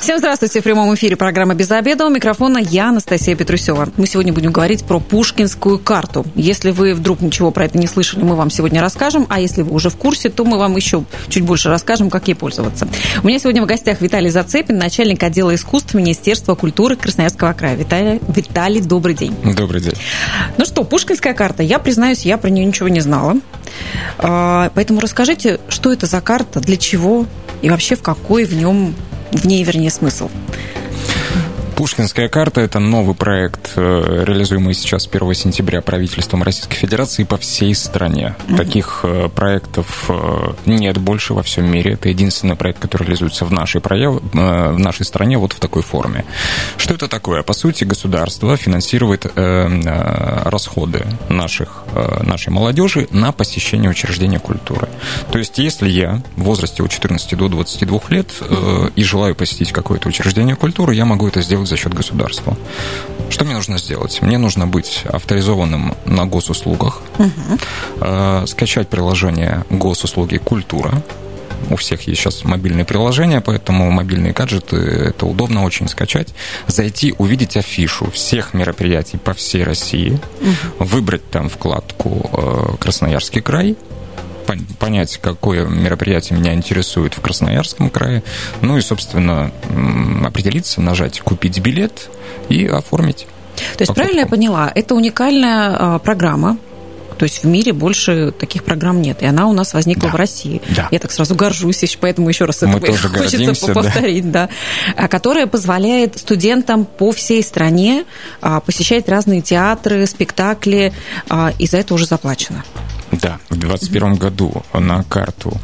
Всем здравствуйте. В прямом эфире программа «Без обеда». У микрофона я, Анастасия Петрусева. Мы сегодня будем говорить про Пушкинскую карту. Если вы вдруг ничего про это не слышали, мы вам сегодня расскажем. А если вы уже в курсе, то мы вам еще чуть больше расскажем, как ей пользоваться. У меня сегодня в гостях Виталий Зацепин, начальник отдела искусств Министерства культуры Красноярского края. Виталий, Виталий, добрый день. Добрый день. Ну что, Пушкинская карта. Я признаюсь, я про нее ничего не знала. А, поэтому расскажите, что это за карта, для чего и вообще в какой в нем в ней, вернее, смысл. Пушкинская карта – это новый проект, э, реализуемый сейчас 1 сентября правительством Российской Федерации по всей стране. Mm-hmm. Таких э, проектов э, нет больше во всем мире. Это единственный проект, который реализуется в нашей, прояв... в нашей стране вот в такой форме. Что это такое? По сути, государство финансирует расходы наших, нашей молодежи на посещение учреждения культуры. То есть, если я в возрасте от 14 до 22 лет и желаю посетить какое-то учреждение культуры, я могу это сделать за счет государства. Что мне нужно сделать? Мне нужно быть авторизованным на госуслугах, угу. скачать приложение госуслуги «Культура», у всех есть сейчас мобильные приложения, поэтому мобильные гаджеты это удобно очень скачать. Зайти, увидеть афишу всех мероприятий по всей России, угу. выбрать там вкладку э, Красноярский край, понять, какое мероприятие меня интересует в Красноярском крае, ну и, собственно, определиться, нажать «Купить билет» и оформить. То есть, покупку. правильно я поняла, это уникальная а, программа, то есть в мире больше таких программ нет. И она у нас возникла да. в России. Да. Я так сразу горжусь, поэтому еще раз Мы это хочется повторить, да. да. Которая позволяет студентам по всей стране а, посещать разные театры, спектакли, а, и за это уже заплачено. Да, в 2021 году на карту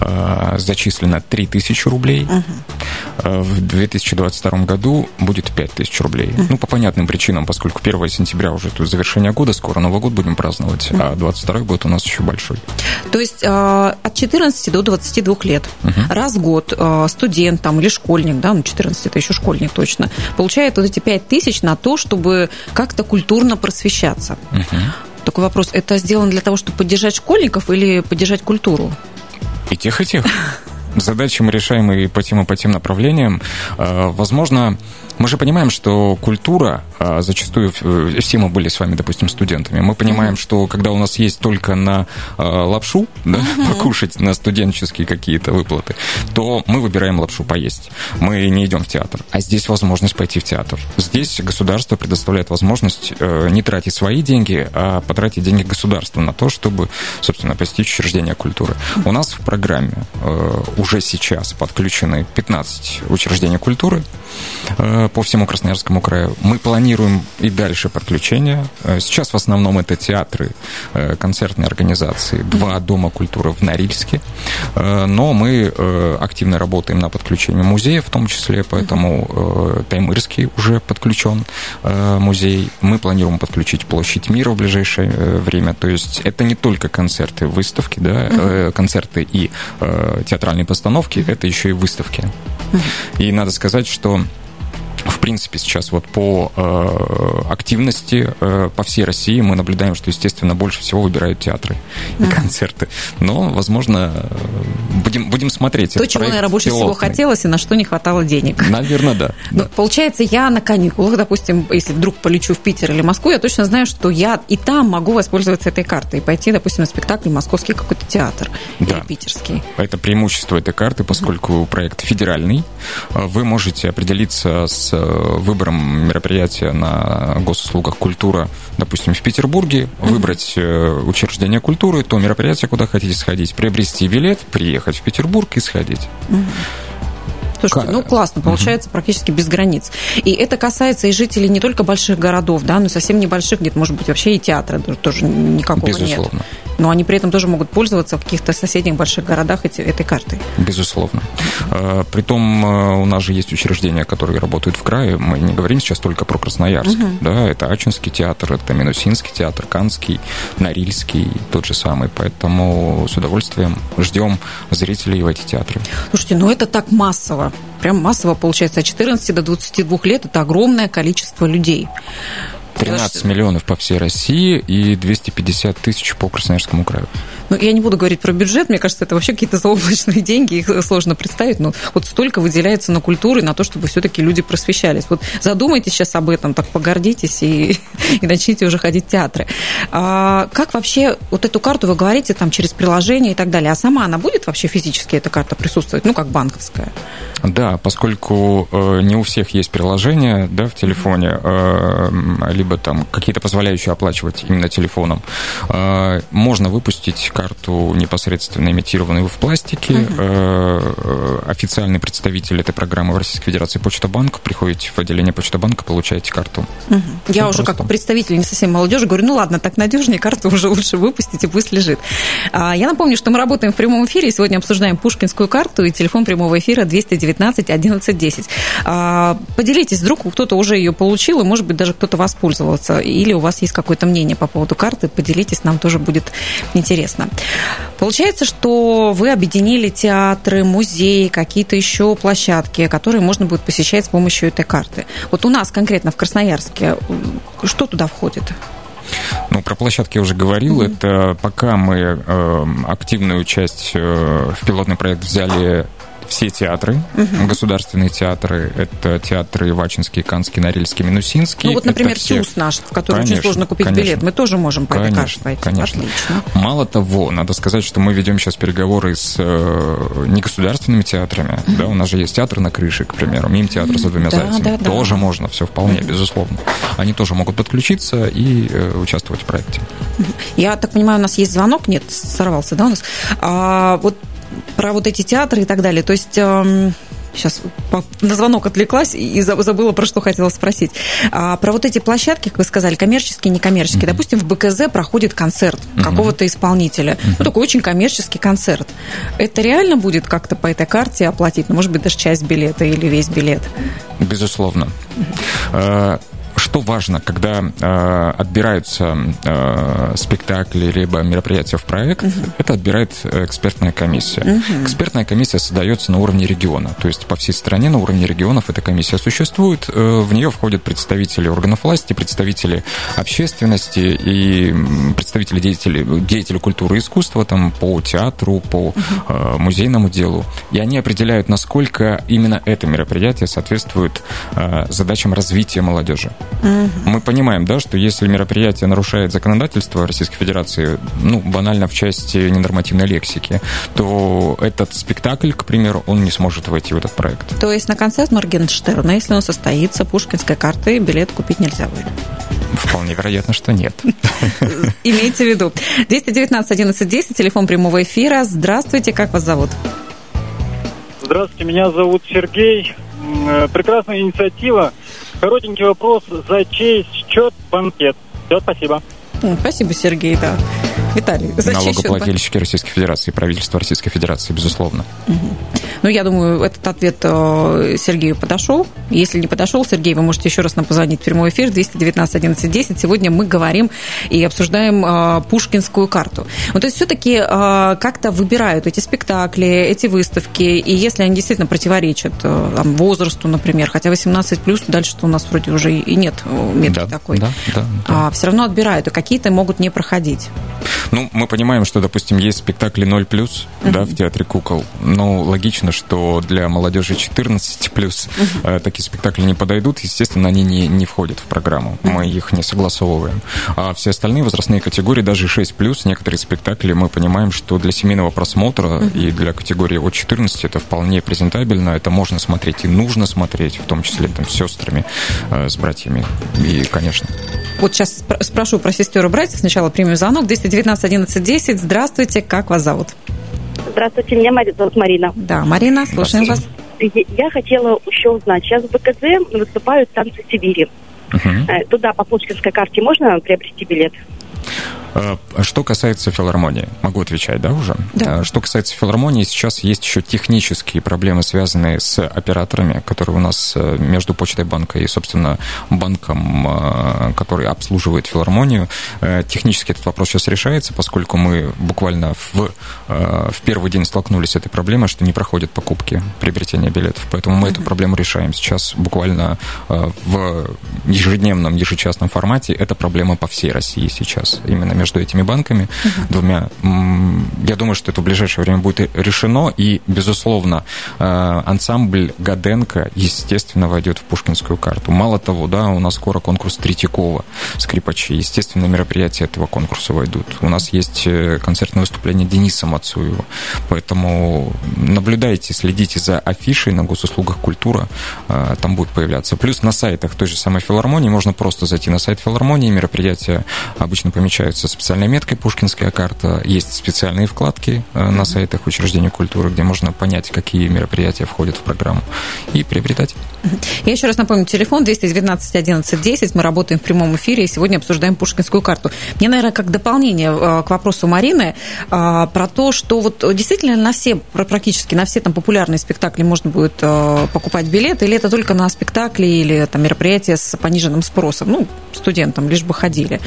э, зачислено 3000 рублей. Угу. В 2022 году будет 5000 рублей. Угу. Ну, по понятным причинам, поскольку 1 сентября уже тут завершение года, скоро Новый год будем праздновать, угу. а 22 год у нас еще большой. То есть э, от 14 до 22 лет угу. раз в год э, студент там, или школьник, да, ну 14 это еще школьник точно, получает вот эти 5000 на то, чтобы как-то культурно просвещаться. Угу. Такой вопрос. Это сделано для того, чтобы поддержать школьников или поддержать культуру? И тех, и тех. Задачи мы решаем и по тем, и по тем направлениям. А, возможно, мы же понимаем, что культура, а, зачастую э, все мы были с вами, допустим, студентами, мы понимаем, что когда у нас есть только на а, лапшу, да, покушать на студенческие какие-то выплаты, то мы выбираем лапшу поесть. Мы не идем в театр. А здесь возможность пойти в театр. Здесь государство предоставляет возможность э, не тратить свои деньги, а потратить деньги государства на то, чтобы, собственно, посетить учреждения культуры. У нас в программе э, уже сейчас подключены 15 учреждений культуры по всему Красноярскому краю. Мы планируем и дальше подключения. Э, сейчас в основном это театры, э, концертные организации, два дома культуры в Норильске. Э, но мы активно работаем на подключение музея в том числе, поэтому Таймырский уже подключен музей. Мы планируем подключить площадь мира в ближайшее время. То есть это не только концерты, выставки, да, концерты и театральные постановки, это еще и выставки. И надо сказать, что принципе, сейчас вот по э, активности э, по всей России мы наблюдаем, что, естественно, больше всего выбирают театры и концерты. Но, возможно, будем, будем смотреть. То, чего, наверное, больше пилотный. всего хотелось и на что не хватало денег. Наверное, да. Ну, да. Получается, я на каникулах, допустим, если вдруг полечу в Питер или Москву, я точно знаю, что я и там могу воспользоваться этой картой и пойти, допустим, на спектакль московский какой-то театр да. или питерский. Это преимущество этой карты, поскольку проект федеральный. Вы можете определиться с Э, выбором мероприятия на госуслугах культура, допустим, в Петербурге, выбрать э, учреждение культуры, то мероприятие, куда хотите сходить, приобрести билет, приехать в Петербург и сходить. Слушайте, ну классно, получается угу. практически без границ. И это касается и жителей не только больших городов, да, но и совсем небольших, где-то, может быть, вообще и театра тоже никакого Безусловно. нет но они при этом тоже могут пользоваться в каких-то соседних больших городах эти, этой картой. Безусловно. А, притом а, у нас же есть учреждения, которые работают в крае. Мы не говорим сейчас только про Красноярск. Угу. Да, это Ачинский театр, это Минусинский театр, Канский, Норильский, тот же самый. Поэтому с удовольствием ждем зрителей в эти театры. Слушайте, ну это так массово. Прям массово получается. От 14 до 22 лет это огромное количество людей. 13 миллионов по всей России и 250 тысяч по Красноярскому краю. Ну, я не буду говорить про бюджет, мне кажется, это вообще какие-то заоблачные деньги, их сложно представить, но вот столько выделяется на культуру и на то, чтобы все-таки люди просвещались. Вот задумайтесь сейчас об этом, так погордитесь и, и начните уже ходить в театры. А, как вообще вот эту карту вы говорите там через приложение и так далее, а сама она будет вообще физически, эта карта присутствовать, ну, как банковская? Да, поскольку э, не у всех есть приложение да, в телефоне, э, либо там какие-то позволяющие оплачивать именно телефоном, э, можно выпустить карту непосредственно имитированную в пластике. Uh-huh. Официальный представитель этой программы в Российской Федерации Почта Банк. Приходите в отделение Почта Банка, получаете карту. Uh-huh. Я уже просто. как представитель не совсем молодежи говорю, ну ладно, так надежнее, карту уже лучше выпустить и пусть лежит. А, я напомню, что мы работаем в прямом эфире, сегодня обсуждаем Пушкинскую карту и телефон прямого эфира 219 11 10. Поделитесь, вдруг кто-то уже ее получил, и, может быть, даже кто-то воспользовался, или у вас есть какое-то мнение по поводу карты, поделитесь, нам тоже будет интересно. Получается, что вы объединили театры, музеи, какие-то еще площадки, которые можно будет посещать с помощью этой карты. Вот у нас конкретно в Красноярске, что туда входит? Ну, про площадки я уже говорил. Mm-hmm. Это пока мы э, активную часть э, в пилотный проект взяли все театры, угу. государственные театры, это театры Вачинский, Канский, Норильский, Минусинский. Ну вот, например, все... ЧУС наш, в который конечно, очень сложно купить конечно. билет, мы тоже можем по конечно, этой пойти. Конечно. Отлично. Мало того, надо сказать, что мы ведем сейчас переговоры с э, негосударственными театрами, угу. да, у нас же есть театр на крыше, к примеру, мим театр за двумя да, зайцами, да, тоже да. можно, все вполне, угу. безусловно. Они тоже могут подключиться и э, участвовать в проекте. Я так понимаю, у нас есть звонок, нет, сорвался, да, у нас. А, вот про вот эти театры и так далее. То есть эм, сейчас на звонок отвлеклась и забыла, про что хотела спросить. А, про вот эти площадки, как вы сказали, коммерческие, некоммерческие. Mm-hmm. Допустим, в БКЗ проходит концерт mm-hmm. какого-то исполнителя. Mm-hmm. Ну, такой очень коммерческий концерт. Это реально будет как-то по этой карте оплатить? Ну, может быть, даже часть билета или весь билет? Безусловно. Mm-hmm что важно, когда э, отбираются э, спектакли либо мероприятия в проект, угу. это отбирает экспертная комиссия. Угу. Экспертная комиссия создается на уровне региона, то есть по всей стране на уровне регионов эта комиссия существует. Э, в нее входят представители органов власти, представители общественности и представители деятелей, деятелей культуры и искусства там, по театру, по э, музейному делу. И они определяют, насколько именно это мероприятие соответствует э, задачам развития молодежи. Угу. Мы понимаем, да, что если мероприятие нарушает законодательство Российской Федерации, ну, банально в части ненормативной лексики, то этот спектакль, к примеру, он не сможет войти в этот проект. То есть на концерт Моргенштерна, если он состоится, пушкинской карты билет купить нельзя будет? Вполне вероятно, что нет. Имейте в виду. 219 11 10, телефон прямого эфира. Здравствуйте, как вас зовут? Здравствуйте, меня зовут Сергей. Э, прекрасная инициатива. Коротенький вопрос. За чей счет банкет? Все, спасибо. Спасибо, Сергей, да. Виталий, за Налогоплательщики Российской Федерации, правительство Российской Федерации, безусловно. Угу. Ну, я думаю, этот ответ э, Сергею подошел. Если не подошел, Сергей, вы можете еще раз нам позвонить в прямой эфир 219 11 10. Сегодня мы говорим и обсуждаем э, Пушкинскую карту. Вот, то есть все-таки э, как-то выбирают эти спектакли, эти выставки, и если они действительно противоречат там, возрасту, например, хотя 18 плюс, дальше у нас вроде уже и нет метки да, такой, да, да, да. А, все равно отбирают, и какие-то могут не проходить. Ну, мы понимаем, что, допустим, есть спектакли 0 плюс, uh-huh. да, в театре кукол. Но логично, что для молодежи 14 плюс uh-huh. такие спектакли не подойдут. Естественно, они не, не входят в программу. Мы их не согласовываем. А все остальные возрастные категории, даже 6 плюс, некоторые спектакли мы понимаем, что для семейного просмотра uh-huh. и для категории от 14 это вполне презентабельно. Это можно смотреть и нужно смотреть, в том числе там, с сестрами, э, с братьями. И, конечно. Вот сейчас спрошу про сестер и братьев. Сначала примем звонок. 219 11 10. Здравствуйте, как вас зовут? Здравствуйте, меня зовут Марина. Да, Марина, слушаем вас. Я хотела еще узнать. Сейчас в БКЗ выступают танцы Сибири. Угу. Туда по Пушкинской карте можно приобрести билет? Э, что касается филармонии, могу отвечать, да, уже? Да. Э, что касается филармонии, сейчас есть еще технические проблемы, связанные с операторами, которые у нас э, между Почтой банка и, собственно, банком, который обслуживает филармонию. Технически этот вопрос сейчас решается, поскольку мы буквально в, в первый день столкнулись с этой проблемой, что не проходят покупки приобретения билетов. Поэтому мы эту проблему решаем сейчас буквально в ежедневном, ежечасном формате. Это проблема по всей России сейчас. Именно между этими банками uh-huh. двумя. Я думаю, что это в ближайшее время будет решено, и, безусловно, э, ансамбль Гаденко, естественно, войдет в Пушкинскую карту. Мало того, да, у нас скоро конкурс Третьякова, скрипачи. Естественно, мероприятия этого конкурса войдут. У нас есть э, концертное выступление Дениса Мацуева. Поэтому наблюдайте, следите за афишей на госуслугах культура, э, там будет появляться. Плюс на сайтах той же самой филармонии можно просто зайти на сайт филармонии, мероприятия обычно помечаются специальной меткой «Пушкинская карта». Есть специальные вкладки э, на сайтах учреждений культуры, где можно понять, какие мероприятия входят в программу и приобретать. Я еще раз напомню, телефон 219 11 10. Мы работаем в прямом эфире и сегодня обсуждаем Пушкинскую карту. Мне, наверное, как дополнение э, к вопросу Марины э, про то, что вот действительно на все, практически на все там популярные спектакли можно будет покупать билеты, или это только на спектакли или там мероприятия с пониженным спросом? Ну, студентам лишь бы ходили.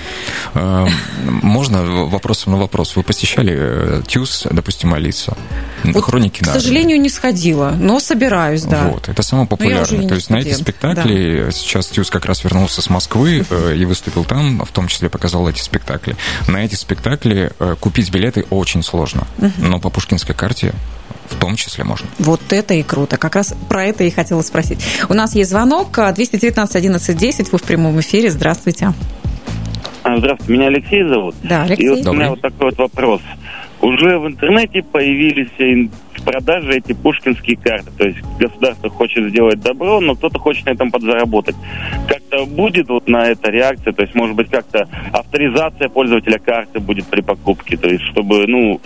Можно вопросом на вопрос? Вы посещали э, ТЮЗ, допустим, Алиса? Вот, Хроники К сожалению, не сходила, но собираюсь, да. Вот, это самое популярное. То есть на эти спектакли да. сейчас ТЮЗ как раз вернулся с Москвы э, и выступил там, в том числе показал эти спектакли. На эти спектакли э, купить билеты очень сложно, но по пушкинской карте в том числе можно. Вот это и круто. Как раз про это и хотела спросить. У нас есть звонок 219 11 10. Вы в прямом эфире. Здравствуйте. А, здравствуйте, меня Алексей зовут. Да, Алексей. И вот у меня вот такой вот вопрос. Уже в интернете появились в продаже эти пушкинские карты. То есть государство хочет сделать добро, но кто-то хочет на этом подзаработать. Как-то будет вот на это реакция? То есть, может быть, как-то авторизация пользователя карты будет при покупке? То есть, чтобы, ну,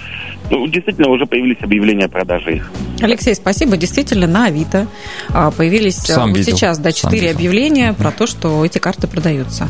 ну действительно, уже появились объявления о продаже их. Алексей, спасибо. Действительно, на Авито а, появились Сам вот сейчас да, четыре объявления про то, что эти карты продаются.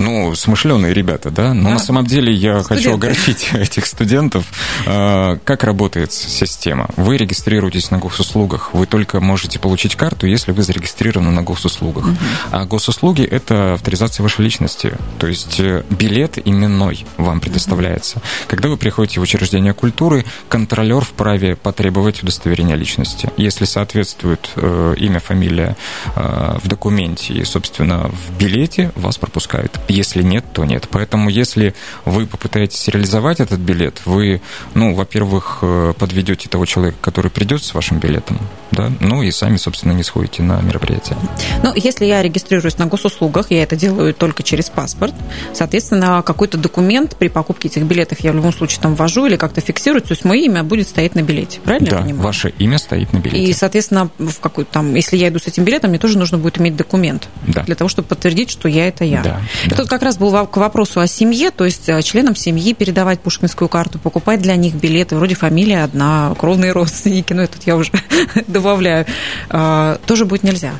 Ну, смышленые ребята, да? Но да. на самом деле я Студенты. хочу огорчить этих студентов. А, как работает система? Вы регистрируетесь на госуслугах. Вы только можете получить карту, если вы зарегистрированы на госуслугах. Угу. А госуслуги – это авторизация вашей личности. То есть э, билет именной вам предоставляется. Угу. Когда вы приходите в учреждение культуры, контролер вправе потребовать удостоверения личности. Если соответствует э, имя, фамилия э, в документе и, собственно, в билете, вас пропускают. Если нет, то нет. Поэтому если вы попытаетесь реализовать этот билет, вы, ну, во-первых, э, подведете того человека, который придет с вашим билетом, да, ну и сами, собственно, не сходите на мероприятие. Ну, если я регистрируюсь на госуслугах, я это делаю только через паспорт, соответственно, какой-то документ при покупке этих билетов я в любом случае там ввожу или как-то фиксирую, то есть мое имя будет стоять на билете, правильно да, я понимаю? ваше имя стоит на билете. И, соответственно, в какой там, если я иду с этим билетом, мне тоже нужно будет иметь документ да. для того, чтобы подтвердить, что я это я. Да, да. Тут как раз был к вопросу о семье, то есть э, членам семьи передавать пушкинскую карту, покупать для них билеты, вроде фамилия одна, кровные родственники, ну, это я уже добавляю, а, тоже будет нельзя.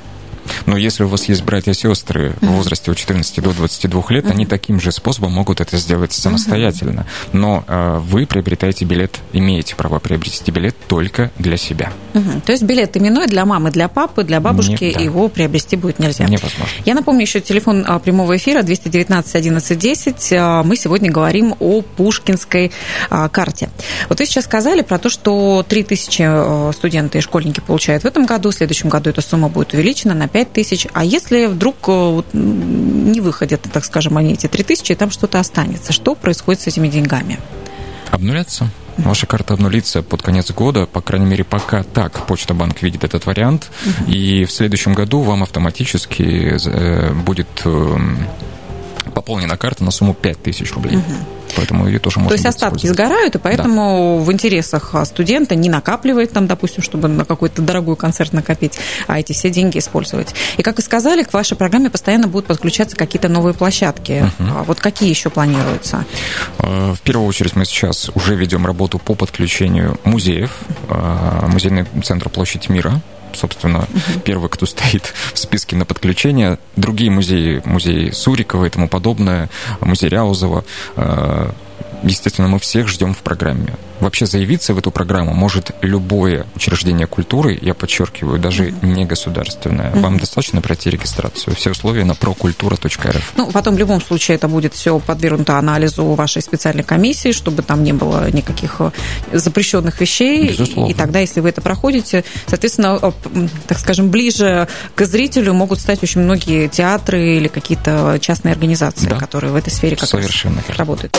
Но если у вас есть братья и сестры в возрасте от 14 до 22 лет, они таким же способом могут это сделать самостоятельно. Но э, вы приобретаете билет, имеете право приобрести билет только для себя. То есть билет именной для мамы, для папы, для бабушки Нет, да. его приобрести будет нельзя. Невозможно. Я напомню еще телефон а, прямого эфира 219 11 10. Мы сегодня говорим о пушкинской а, карте. Вот вы сейчас сказали про то, что 3000 э, студенты и школьники получают в этом году, в следующем году эта сумма будет увеличена на 5 5 тысяч. А если вдруг э, не выходят, так скажем, они эти 3 тысячи, и там что-то останется, что происходит с этими деньгами? Обнулятся. Ваша карта обнулится под конец года, по крайней мере, пока так Почта Банк видит этот вариант. И в следующем году вам автоматически э, будет эм, пополнена карта на сумму 5000 рублей. uh поэтому ее тоже можно То есть остатки сгорают, и поэтому да. в интересах студента не накапливать там, допустим, чтобы на какой-то дорогой концерт накопить, а эти все деньги использовать. И, как и сказали, к вашей программе постоянно будут подключаться какие-то новые площадки. Угу. Вот какие еще планируются? А, в первую очередь мы сейчас уже ведем работу по подключению музеев. А, музейный центр Площадь Мира собственно, угу. первый, кто стоит в списке на подключение. Другие музеи, музей Сурикова и тому подобное, музей Ряузова, э, естественно, мы всех ждем в программе. Вообще заявиться в эту программу может любое учреждение культуры, я подчеркиваю, даже mm-hmm. не государственное. Mm-hmm. Вам достаточно пройти регистрацию. Все условия на прокультура.рф. Ну, потом в любом случае это будет все подвергнуто анализу вашей специальной комиссии, чтобы там не было никаких э, запрещенных вещей. Безусловно. И тогда, если вы это проходите, соответственно, э, так скажем, ближе к зрителю могут стать очень многие театры или какие-то частные организации, да. которые в этой сфере как Совершенно раз работают.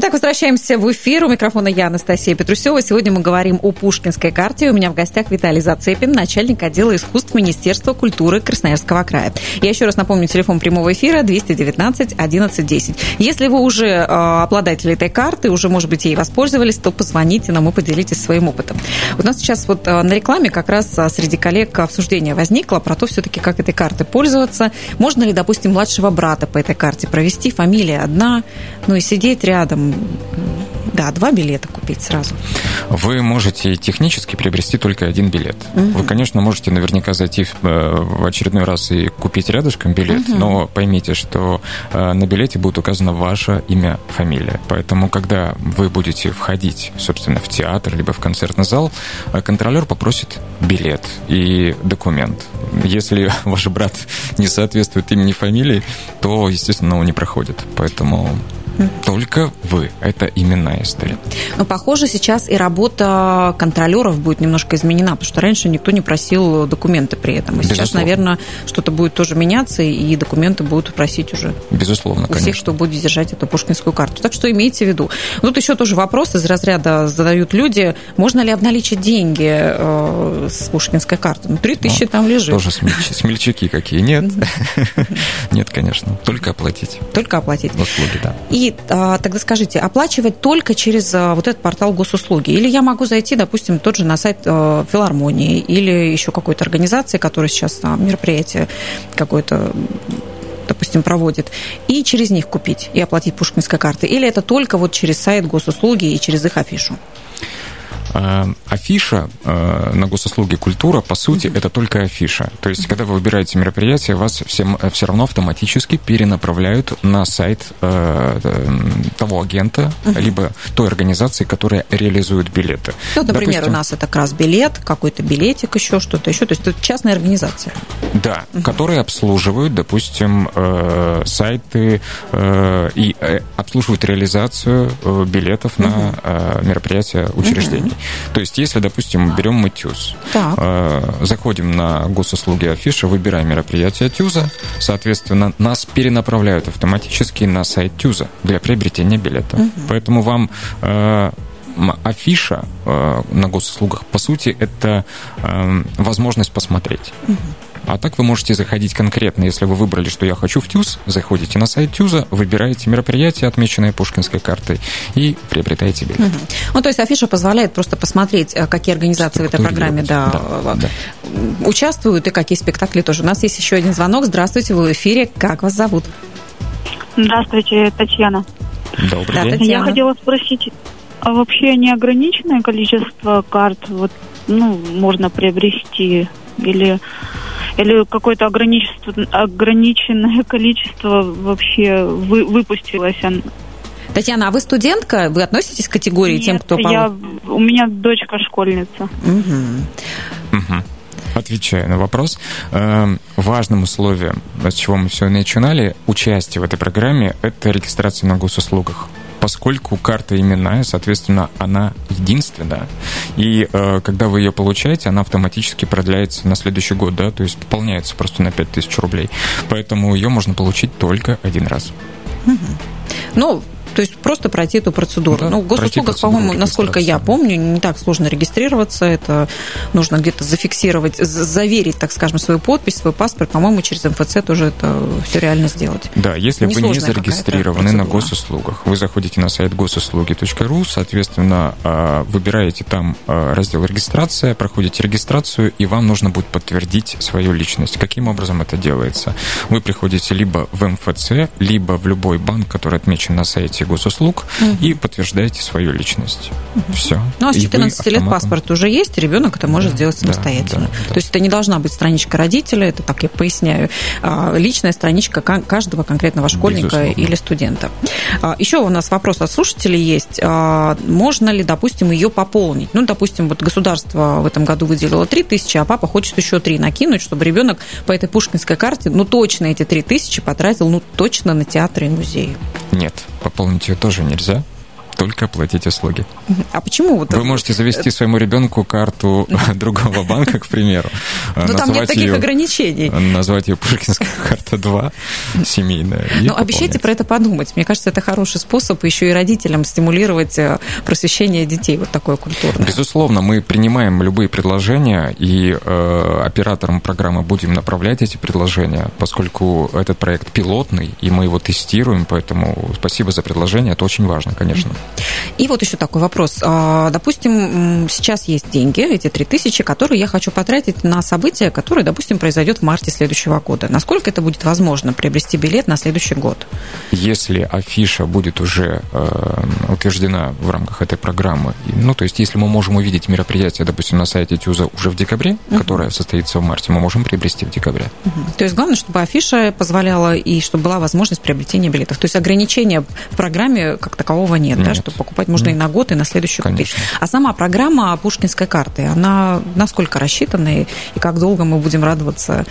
Итак, возвращаемся в эфир. У микрофона я, Анастасия Петрусева. Сегодня мы говорим о Пушкинской карте. У меня в гостях Виталий Зацепин, начальник отдела искусств Министерства культуры Красноярского края. Я еще раз напомню, телефон прямого эфира 219 11 10. Если вы уже э, обладатель этой карты, уже, может быть, ей воспользовались, то позвоните нам и поделитесь своим опытом. У нас сейчас вот э, на рекламе как раз э, среди коллег обсуждение возникло про то, все-таки, как этой картой пользоваться. Можно ли, допустим, младшего брата по этой карте провести, фамилия одна, ну и сидеть рядом, да, два билета купить сразу. Вы можете технически приобрести только один билет. Угу. Вы, конечно, можете наверняка зайти в, э, в очередной раз и купить рядышком билет, угу. но поймите, что э, на билете будет указано ваше имя, фамилия. Поэтому, когда вы будете входить, собственно, в театр либо в концертный зал, э, контролер попросит билет и документ. Если ваш брат не соответствует имени фамилии, то, естественно, он не проходит. Поэтому только вы. Это именная история. Но, похоже, сейчас и работа контролеров будет немножко изменена, потому что раньше никто не просил документы при этом. И сейчас, наверное, что-то будет тоже меняться, и документы будут просить уже. Безусловно, у всех, кто будет держать эту пушкинскую карту. Так что имейте в виду. Тут еще тоже вопрос из разряда задают люди, можно ли обналичить деньги э, с пушкинской карты? Ну, 3 тысячи ну, там лежит. Тоже смельчаки какие. Нет. Нет, конечно. Только оплатить. Только оплатить. Услуги, да. И а, тогда скажите, оплачивать только через а, вот этот портал госуслуги? Или я могу зайти, допустим, тот же на сайт а, филармонии или еще какой-то организации, которая сейчас а, мероприятие какое-то допустим, проводит, и через них купить и оплатить пушкинской карты? Или это только вот через сайт госуслуги и через их афишу? Э, афиша э, на госуслуги культура, по сути, это только афиша. То есть, когда вы выбираете мероприятие, вас всем, все равно автоматически перенаправляют на сайт э, того агента, либо той организации, которая реализует билеты. Ну, например, Допустим, у нас это как раз билет, какой-то билетик, еще что-то еще. То есть, это частная организация. Да, которые обслуживают, допустим, сайты и обслуживают реализацию билетов на мероприятия учреждений. То есть, если, допустим, берем мы ТЮЗ, э, заходим на госуслуги афиша, выбираем мероприятие ТЮЗа, соответственно, нас перенаправляют автоматически на сайт ТЮЗа для приобретения билета. Угу. Поэтому вам э, афиша э, на госуслугах, по сути, это э, возможность посмотреть. Угу. А так вы можете заходить конкретно, если вы выбрали, что я хочу в ТЮЗ, заходите на сайт ТЮЗа, выбираете мероприятие, отмеченное Пушкинской картой, и приобретаете билет. Угу. Ну, то есть афиша позволяет просто посмотреть, э, какие организации в этой программе да, да, да. участвуют и какие спектакли тоже. У нас есть еще один звонок. Здравствуйте, вы в эфире. Как вас зовут? Здравствуйте, Татьяна. Добрый да, день. Татьяна. Я хотела спросить, а вообще неограниченное количество карт вот, ну, можно приобрести или или какое-то ограниченное количество вообще вы, выпустилось? Татьяна, а вы студентка? Вы относитесь к категории Нет, тем, кто... Я, у меня дочка школьница. Угу. Угу. Отвечаю на вопрос. Эм, важным условием, с чего мы все начинали, участие в этой программе – это регистрация на госуслугах поскольку карта именная, соответственно, она единственная. И э, когда вы ее получаете, она автоматически продляется на следующий год, да, то есть пополняется просто на 5000 рублей. Поэтому ее можно получить только один раз. Ну, То есть просто пройти эту процедуру. Да, ну, в госуслугах, по-моему, насколько я помню, не так сложно регистрироваться. Это нужно где-то зафиксировать, заверить, так скажем, свою подпись, свой паспорт. По-моему, через МФЦ тоже это все реально сделать. Да, если вы не зарегистрированы на госуслугах, вы заходите на сайт госуслуги.ру, соответственно, а, выбираете там а, раздел регистрация, проходите регистрацию, и вам нужно будет подтвердить свою личность. Каким образом это делается? Вы приходите либо в МФЦ, либо в любой банк, который отмечен на сайте госуслуг, угу. и подтверждаете свою личность. Угу. Все. Ну, а с 14 лет паспорт уже есть, ребенок это может да, сделать самостоятельно. Да, да, То есть это не должна быть страничка родителя, это так я поясняю, а личная страничка каждого конкретного школьника Безусловно. или студента. А, Еще у нас вопрос от слушателей есть. А, можно ли, допустим, ее пополнить? Ну, допустим, вот государство в этом году выделило 3 тысячи, а папа хочет еще 3 накинуть, чтобы ребенок по этой пушкинской карте, ну, точно эти 3 тысячи потратил, ну, точно на театры и музеи. Нет, пополнить ее тоже нельзя только оплатить услуги. А почему? Вот Вы можете завести своему ребенку карту другого банка, к примеру. Но ну, там нет таких ее, ограничений. Назвать ее Пушкинская карта 2, семейная. Но обещайте про это подумать. Мне кажется, это хороший способ еще и родителям стимулировать э, просвещение детей, вот такое культурное. Безусловно, мы принимаем любые предложения, и э, операторам программы будем направлять эти предложения, поскольку этот проект пилотный, и мы его тестируем, поэтому спасибо за предложение, это очень важно, конечно. И вот еще такой вопрос. А, допустим, сейчас есть деньги, эти 3000, которые я хочу потратить на событие, которое, допустим, произойдет в марте следующего года. Насколько это будет возможно приобрести билет на следующий год? Если афиша будет уже э, утверждена в рамках этой программы, ну, то есть если мы можем увидеть мероприятие, допустим, на сайте ТЮЗа уже в декабре, uh-huh. которое состоится в марте, мы можем приобрести в декабре. Uh-huh. То есть главное, чтобы афиша позволяла и чтобы была возможность приобретения билетов. То есть ограничения в программе как такового нет, нет. да, что покупать можно Нет. и на год, и на следующий купить. А сама программа Пушкинской карты, она насколько рассчитана и как долго мы будем радоваться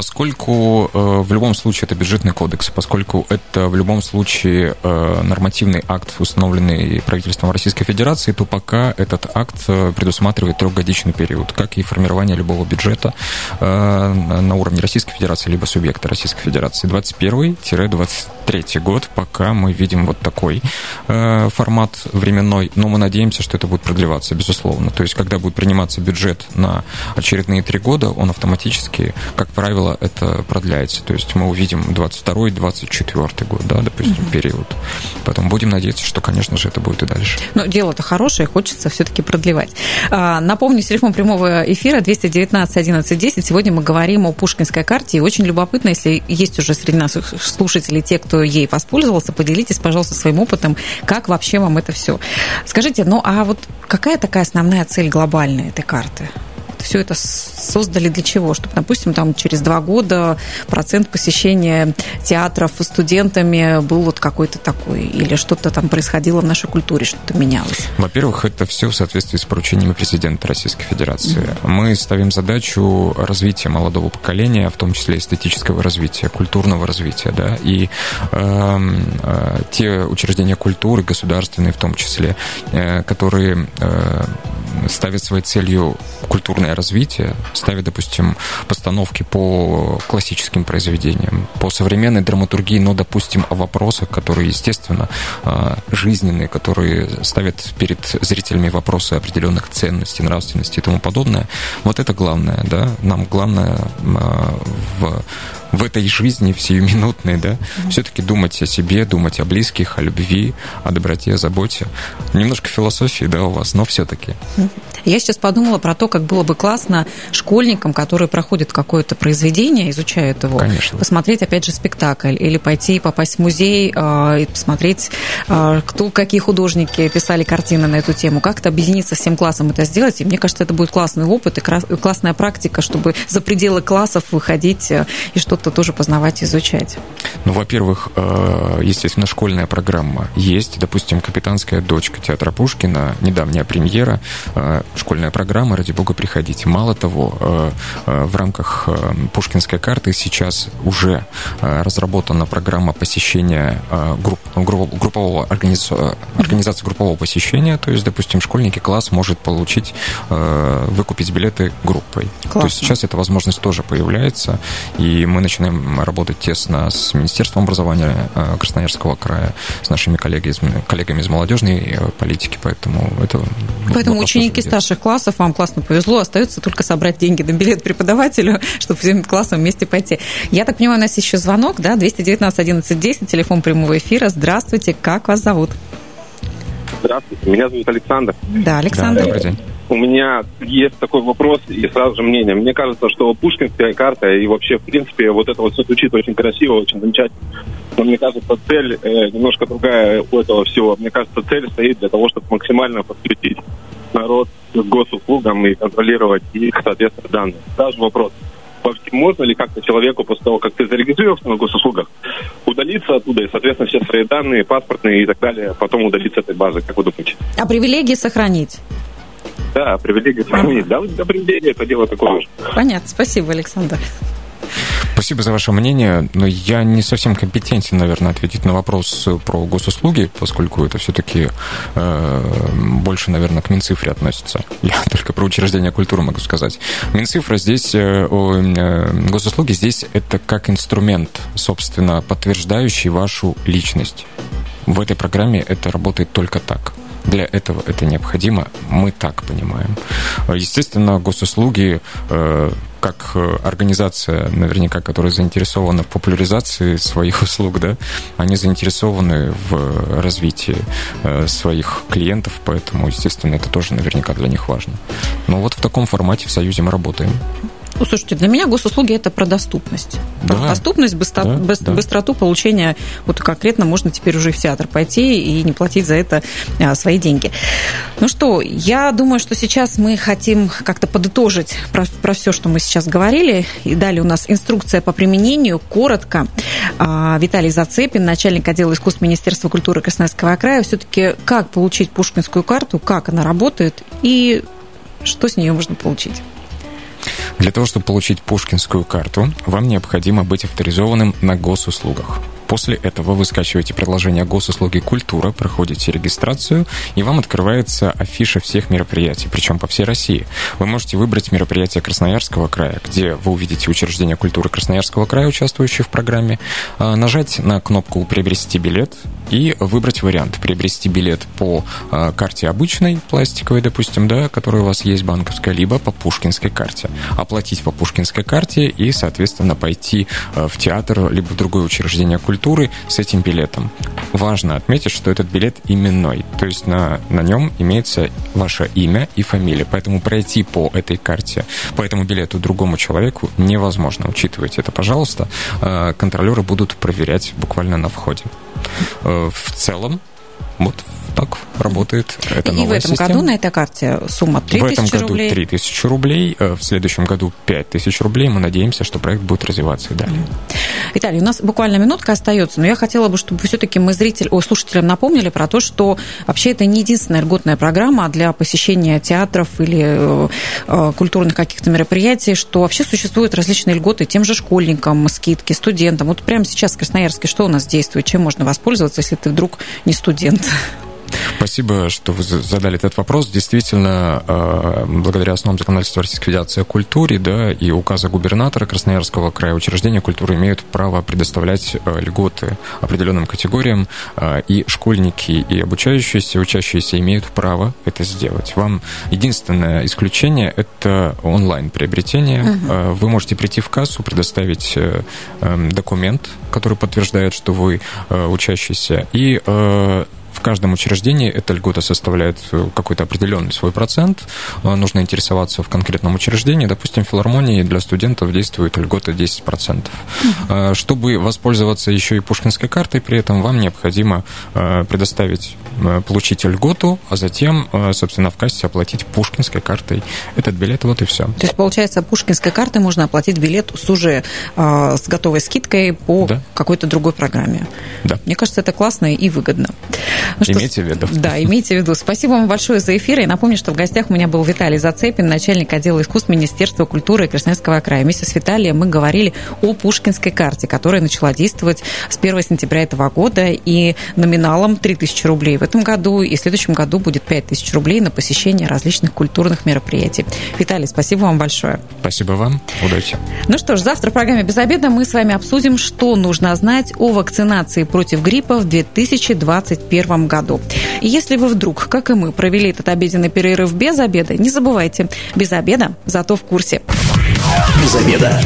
Поскольку э, в любом случае это бюджетный кодекс, поскольку это в любом случае э, нормативный акт, установленный правительством Российской Федерации, то пока этот акт э, предусматривает трехгодичный период, как и формирование любого бюджета на уровне Российской Федерации, либо субъекта Российской Федерации. 21-23 год, пока мы видим вот такой формат временной, но мы надеемся, что это будет продлеваться, безусловно. То есть, когда будет приниматься бюджет на очередные три года, он автоматически, как правило, это продляется. То есть мы увидим 22-24 год, да, допустим, угу. период. Потом будем надеяться, что, конечно же, это будет и дальше. Но дело-то хорошее, хочется все-таки продлевать. А, напомню, телефон прямого эфира 219 11 10. Сегодня мы говорим о Пушкинской карте. И очень любопытно, если есть уже среди нас слушателей те, кто ей воспользовался, поделитесь, пожалуйста, своим опытом, как вообще вам это все. Скажите, ну а вот какая такая основная цель глобальная этой карты? Все это создали для чего? Чтобы, допустим, там через два года процент посещения театров студентами был вот какой-то такой, или что-то там происходило в нашей культуре, что-то менялось? Во-первых, это все в соответствии с поручениями президента Российской Федерации. Mm-hmm. Мы ставим задачу развития молодого поколения, в том числе эстетического развития, культурного развития, да, и э, э, те учреждения культуры, государственные в том числе, э, которые э, ставят своей целью культурное развитие, ставят, допустим, постановки по классическим произведениям, по современной драматургии, но, допустим, о вопросах, которые, естественно, а, жизненные, которые ставят перед зрителями вопросы определенных ценностей, нравственности и тому подобное. Вот это главное, да. Нам главное а, в в этой жизни, сиюминутной, да, mm-hmm. все-таки думать о себе, думать о близких, о любви, о доброте, о заботе. Немножко философии, да, у вас, но все-таки. Я сейчас подумала про то, как было бы классно школьникам, которые проходят какое-то произведение, изучают его, Конечно. посмотреть, опять же, спектакль, или пойти и попасть в музей э, и посмотреть, э, кто, какие художники писали картины на эту тему, как-то объединиться всем классом это сделать. И мне кажется, это будет классный опыт и классная практика, чтобы за пределы классов выходить э, и что-то тоже познавать и изучать. Ну, во-первых, естественно, школьная программа есть. Допустим, «Капитанская дочка» театра Пушкина, недавняя премьера, школьная программа, ради бога, приходите. Мало того, в рамках Пушкинской карты сейчас уже разработана программа посещения групп, группового организации, организации группового посещения. То есть, допустим, школьники класс может получить, выкупить билеты группой. Классно. То есть сейчас эта возможность тоже появляется, и мы начинаем работать тесно с Министерством образования Красноярского края, с нашими коллегами, коллегами из молодежной политики, поэтому это... Поэтому ученики старших классов, вам классно повезло, остается только собрать деньги на билет преподавателю, чтобы всем классом вместе пойти. Я так понимаю, у нас еще звонок, да, 219 11 10, телефон прямого эфира. Здравствуйте, как вас зовут? Здравствуйте, меня зовут Александр. Да, Александр. Да, добрый день. У меня есть такой вопрос и сразу же мнение. Мне кажется, что Пушкинская карта и вообще, в принципе, вот это вот все звучит очень красиво, очень замечательно. Но мне кажется, цель э, немножко другая у этого всего. Мне кажется, цель стоит для того, чтобы максимально подсветить народ к госуслугам и контролировать их, соответственно, данные. Даже вопрос. Вообще, можно ли как-то человеку после того, как ты зарегистрировался на госуслугах, удалиться оттуда и, соответственно, все свои данные, паспортные и так далее, потом удалиться этой базы, как вы думаете? А привилегии сохранить? Да, привилегии сохранить. Да, да, привилегии это дело такое же. Понятно. Спасибо, Александр. Спасибо за ваше мнение, но я не совсем компетентен, наверное, ответить на вопрос про госуслуги, поскольку это все-таки э, больше, наверное, к Минцифре относится. Я только про учреждения культуры могу сказать. Минцифра здесь, э, э, госуслуги здесь это как инструмент, собственно, подтверждающий вашу личность. В этой программе это работает только так. Для этого это необходимо, мы так понимаем. Естественно, госуслуги э, как э, организация, наверняка, которая заинтересована в популяризации своих услуг, да, они заинтересованы в развитии э, своих клиентов, поэтому, естественно, это тоже наверняка для них важно. Но вот в таком формате в Союзе мы работаем. Ну, слушайте, для меня госуслуги это про доступность. Про да. доступность, быстро, да, быстро, да. быстроту получения. Вот конкретно можно теперь уже в театр пойти и не платить за это а, свои деньги. Ну что, я думаю, что сейчас мы хотим как-то подытожить про, про все, что мы сейчас говорили. И далее у нас инструкция по применению. Коротко. А, Виталий Зацепин, начальник отдела искусств Министерства культуры Красноярского края. Все-таки как получить пушкинскую карту, как она работает и что с нее можно получить? Для того, чтобы получить пушкинскую карту, вам необходимо быть авторизованным на госуслугах. После этого вы скачиваете приложение госуслуги «Культура», проходите регистрацию, и вам открывается афиша всех мероприятий, причем по всей России. Вы можете выбрать мероприятие Красноярского края, где вы увидите учреждения культуры Красноярского края, участвующие в программе, а, нажать на кнопку «Приобрести билет», и выбрать вариант. Приобрести билет по а, карте обычной, пластиковой, допустим, да, которая у вас есть банковская, либо по пушкинской карте. Оплатить по пушкинской карте и, соответственно, пойти а, в театр, либо в другое учреждение культуры с этим билетом. Важно отметить, что этот билет именной, то есть на, на нем имеется ваше имя и фамилия, поэтому пройти по этой карте, по этому билету другому человеку невозможно. Учитывайте это, пожалуйста. А, контролеры будут проверять буквально на входе. Э, в целом, вот так работает эта И в этом система. году на этой карте сумма 3 В этом году рублей. 3 тысячи рублей, э, в следующем году 5 тысяч рублей. Мы надеемся, что проект будет развиваться и далее. Виталий, у нас буквально минутка остается, но я хотела бы, чтобы все-таки мы зритель, о, слушателям напомнили про то, что вообще это не единственная льготная программа для посещения театров или э, э, культурных каких-то мероприятий, что вообще существуют различные льготы тем же школьникам, скидки, студентам. Вот прямо сейчас в Красноярске что у нас действует, чем можно воспользоваться, если ты вдруг не студент? Спасибо, что вы задали этот вопрос. Действительно, э, благодаря основам законодательства Российской Федерации о культуре да, и указа губернатора Красноярского края учреждения культуры имеют право предоставлять э, льготы определенным категориям, э, и школьники, и обучающиеся, и учащиеся имеют право это сделать. Вам единственное исключение – это онлайн-приобретение. Угу. Вы можете прийти в кассу, предоставить эм, документ, который подтверждает, что вы учащийся, и в каждом учреждении эта льгота составляет э, какой-то определенный свой процент. Э, нужно интересоваться в конкретном учреждении. Допустим, в филармонии для студентов действует льгота 10%. Угу. Чтобы воспользоваться еще и пушкинской картой, при этом вам необходимо предоставить, получить льготу, а затем, собственно, в кассе оплатить пушкинской картой этот билет, вот и все. То есть, получается, пушкинской картой можно оплатить билет с уже с готовой скидкой по да. какой-то другой программе. Да. Мне кажется, это классно и выгодно. Ну что, Имейте в виду. Да, имейте в виду. Спасибо вам большое за эфир. И напомню, что в гостях у меня был Виталий Зацепин, начальник отдела искусств Министерства культуры Красноярского края. Вместе с Виталием мы говорили о Пушкинской карте, которая начала действовать с 1 сентября этого года и номиналом 3000 рублей в этом году, и в следующем году будет 5000 рублей на посещение различных культурных мероприятий. Виталий, спасибо вам большое. Спасибо вам. Удачи. Ну что ж, завтра в программе «Без обеда» мы с вами обсудим, что нужно знать о вакцинации против гриппа в 2021 году. И если вы вдруг, как и мы, провели этот обеденный перерыв без обеда, не забывайте, без обеда, зато в курсе. Без обеда.